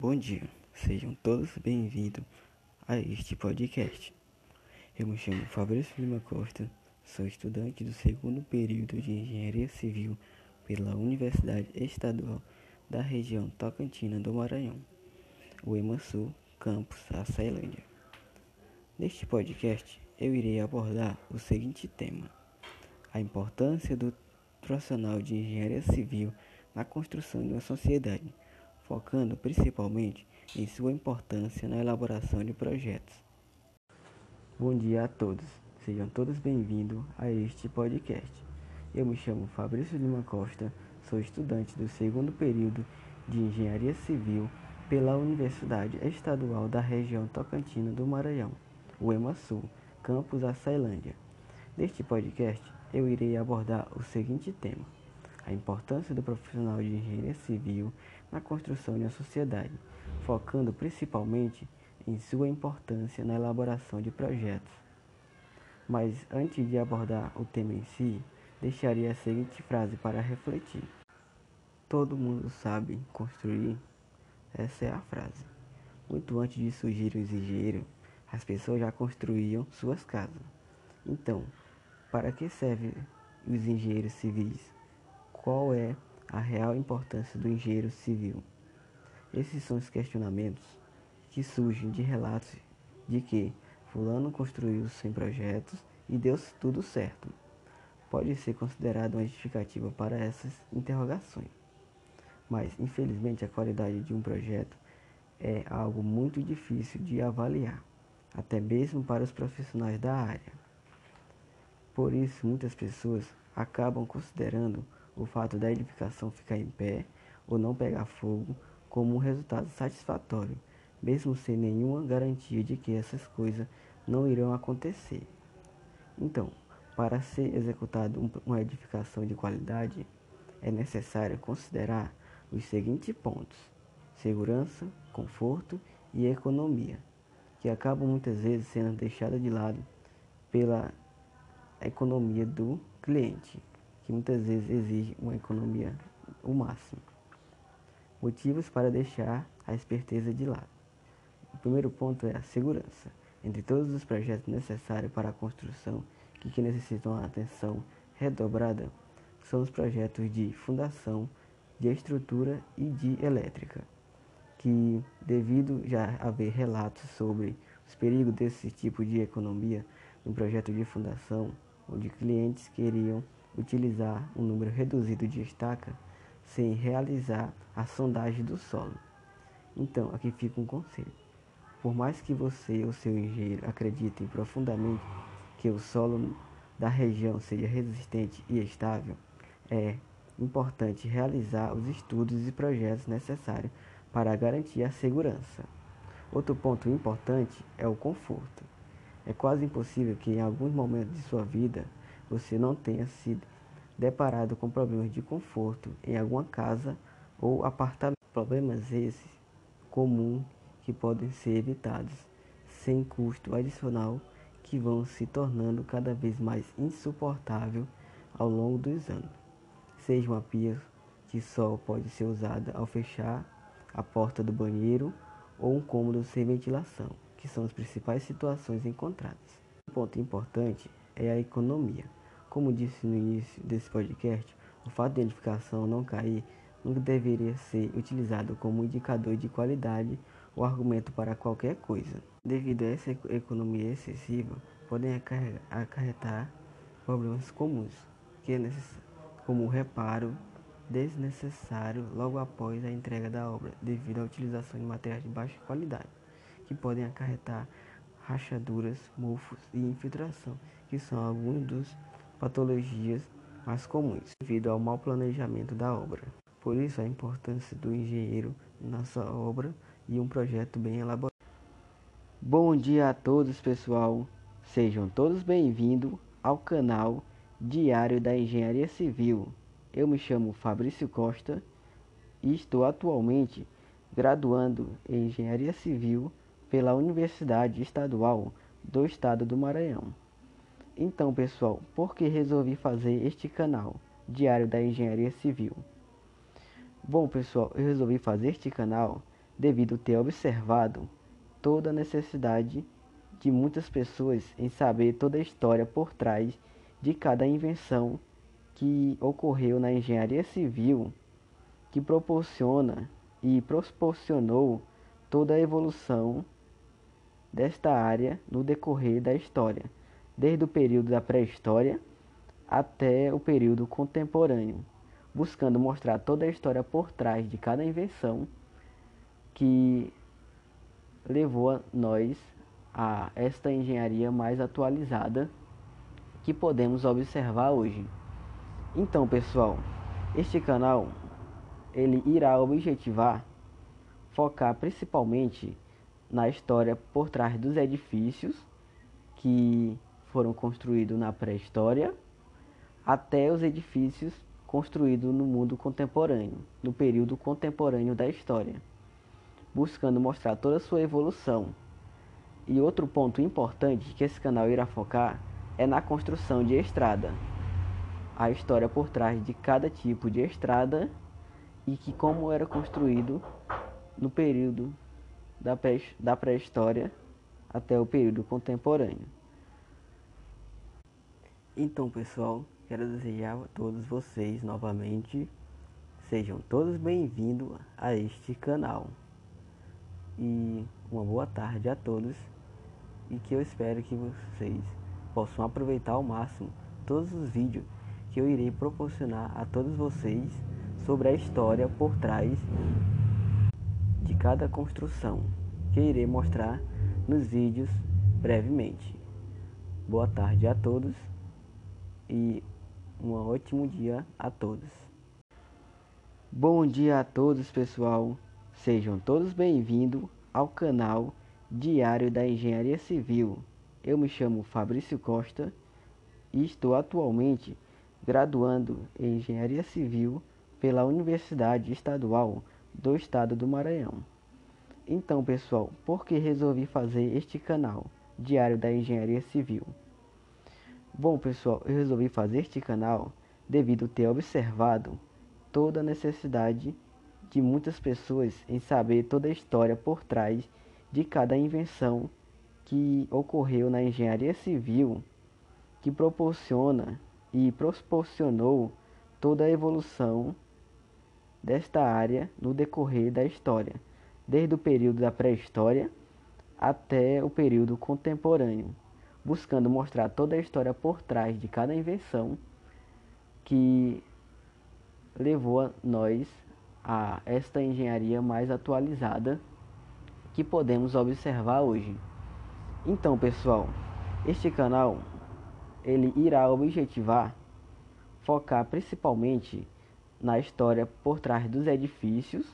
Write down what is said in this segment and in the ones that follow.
Bom dia, sejam todos bem-vindos a este podcast. Eu me chamo Fabrício Lima Costa, sou estudante do segundo período de Engenharia Civil pela Universidade Estadual da região Tocantina do Maranhão, o EMASU, campus Açailândia. Neste podcast, eu irei abordar o seguinte tema: a importância do profissional de engenharia civil na construção de uma sociedade focando principalmente em sua importância na elaboração de projetos. Bom dia a todos, sejam todos bem-vindos a este podcast. Eu me chamo Fabrício Lima Costa, sou estudante do segundo período de Engenharia Civil pela Universidade Estadual da região Tocantina do Maranhão, o EMASUL, campus Açailândia. Neste podcast, eu irei abordar o seguinte tema a importância do profissional de engenharia civil na construção de uma sociedade, focando principalmente em sua importância na elaboração de projetos. Mas antes de abordar o tema em si, deixaria a seguinte frase para refletir: Todo mundo sabe construir. Essa é a frase. Muito antes de surgir o engenheiro, as pessoas já construíam suas casas. Então, para que servem os engenheiros civis? Qual é a real importância do engenheiro civil? Esses são os questionamentos que surgem de relatos de que fulano construiu sem projetos e deu tudo certo. Pode ser considerado uma justificativa para essas interrogações. Mas, infelizmente, a qualidade de um projeto é algo muito difícil de avaliar, até mesmo para os profissionais da área. Por isso, muitas pessoas acabam considerando o fato da edificação ficar em pé ou não pegar fogo como um resultado satisfatório, mesmo sem nenhuma garantia de que essas coisas não irão acontecer. Então, para ser executada uma edificação de qualidade, é necessário considerar os seguintes pontos: segurança, conforto e economia, que acabam muitas vezes sendo deixadas de lado pela economia do cliente que muitas vezes exige uma economia o máximo. Motivos para deixar a esperteza de lado. O primeiro ponto é a segurança. Entre todos os projetos necessários para a construção que, que necessitam atenção redobrada, são os projetos de fundação, de estrutura e de elétrica, que, devido já haver relatos sobre os perigos desse tipo de economia no projeto de fundação, onde clientes queriam utilizar um número reduzido de estaca sem realizar a sondagem do solo. Então, aqui fica um conselho. Por mais que você ou seu engenheiro acreditem profundamente que o solo da região seja resistente e estável, é importante realizar os estudos e projetos necessários para garantir a segurança. Outro ponto importante é o conforto. É quase impossível que em alguns momentos de sua vida você não tenha sido deparado com problemas de conforto em alguma casa ou apartamento. Problemas esses comuns que podem ser evitados sem custo adicional que vão se tornando cada vez mais insuportável ao longo dos anos. Seja uma pia que só pode ser usada ao fechar a porta do banheiro ou um cômodo sem ventilação, que são as principais situações encontradas. Um ponto importante é a economia. Como disse no início desse podcast, o fato de edificação não cair nunca deveria ser utilizado como indicador de qualidade ou argumento para qualquer coisa. Devido a essa economia excessiva, podem acarretar problemas comuns, que é como o reparo desnecessário logo após a entrega da obra, devido à utilização de materiais de baixa qualidade, que podem acarretar rachaduras, mofos e infiltração, que são alguns dos patologias mais comuns, devido ao mau planejamento da obra. Por isso, a importância do engenheiro na sua obra e um projeto bem elaborado. Bom dia a todos, pessoal. Sejam todos bem-vindos ao canal Diário da Engenharia Civil. Eu me chamo Fabrício Costa e estou atualmente graduando em Engenharia Civil pela Universidade Estadual do Estado do Maranhão. Então, pessoal, por que resolvi fazer este canal, Diário da Engenharia Civil? Bom, pessoal, eu resolvi fazer este canal devido ter observado toda a necessidade de muitas pessoas em saber toda a história por trás de cada invenção que ocorreu na engenharia civil, que proporciona e proporcionou toda a evolução desta área no decorrer da história, desde o período da pré-história até o período contemporâneo, buscando mostrar toda a história por trás de cada invenção que levou a nós a esta engenharia mais atualizada que podemos observar hoje. Então, pessoal, este canal ele irá objetivar focar principalmente na história por trás dos edifícios que foram construídos na pré-história até os edifícios construídos no mundo contemporâneo, no período contemporâneo da história, buscando mostrar toda a sua evolução. E outro ponto importante que esse canal irá focar é na construção de estrada. A história por trás de cada tipo de estrada e que como era construído no período da pré-história até o período contemporâneo. Então, pessoal, quero desejar a todos vocês novamente sejam todos bem-vindos a este canal. E uma boa tarde a todos e que eu espero que vocês possam aproveitar ao máximo todos os vídeos que eu irei proporcionar a todos vocês sobre a história por trás de cada construção que irei mostrar nos vídeos brevemente. Boa tarde a todos e um ótimo dia a todos. Bom dia a todos, pessoal. Sejam todos bem-vindos ao canal Diário da Engenharia Civil. Eu me chamo Fabrício Costa e estou atualmente graduando em Engenharia Civil pela Universidade Estadual do Estado do Maranhão. Então, pessoal, por que resolvi fazer este canal, Diário da Engenharia Civil? Bom, pessoal, eu resolvi fazer este canal devido ter observado toda a necessidade de muitas pessoas em saber toda a história por trás de cada invenção que ocorreu na engenharia civil que proporciona e proporcionou toda a evolução desta área no decorrer da história, desde o período da pré-história até o período contemporâneo, buscando mostrar toda a história por trás de cada invenção que levou a nós a esta engenharia mais atualizada que podemos observar hoje. Então, pessoal, este canal ele irá objetivar focar principalmente na história por trás dos edifícios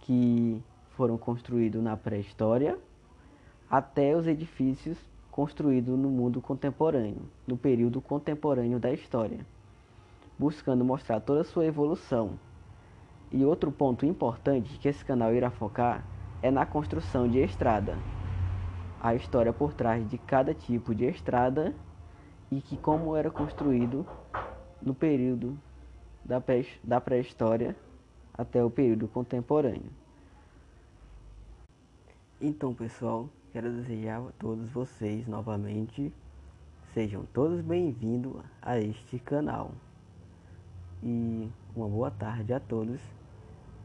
que foram construídos na pré-história até os edifícios construídos no mundo contemporâneo, no período contemporâneo da história, buscando mostrar toda a sua evolução. E outro ponto importante que esse canal irá focar é na construção de estrada a história por trás de cada tipo de estrada e que como era construído no período da pré-história até o período contemporâneo. Então, pessoal, quero desejar a todos vocês novamente sejam todos bem-vindos a este canal. E uma boa tarde a todos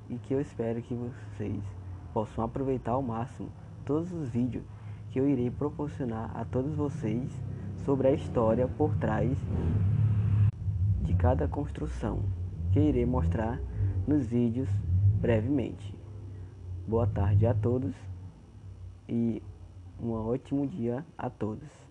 e que eu espero que vocês possam aproveitar ao máximo todos os vídeos que eu irei proporcionar a todos vocês sobre a história por trás de cada construção, que irei mostrar nos vídeos brevemente. Boa tarde a todos e um ótimo dia a todos.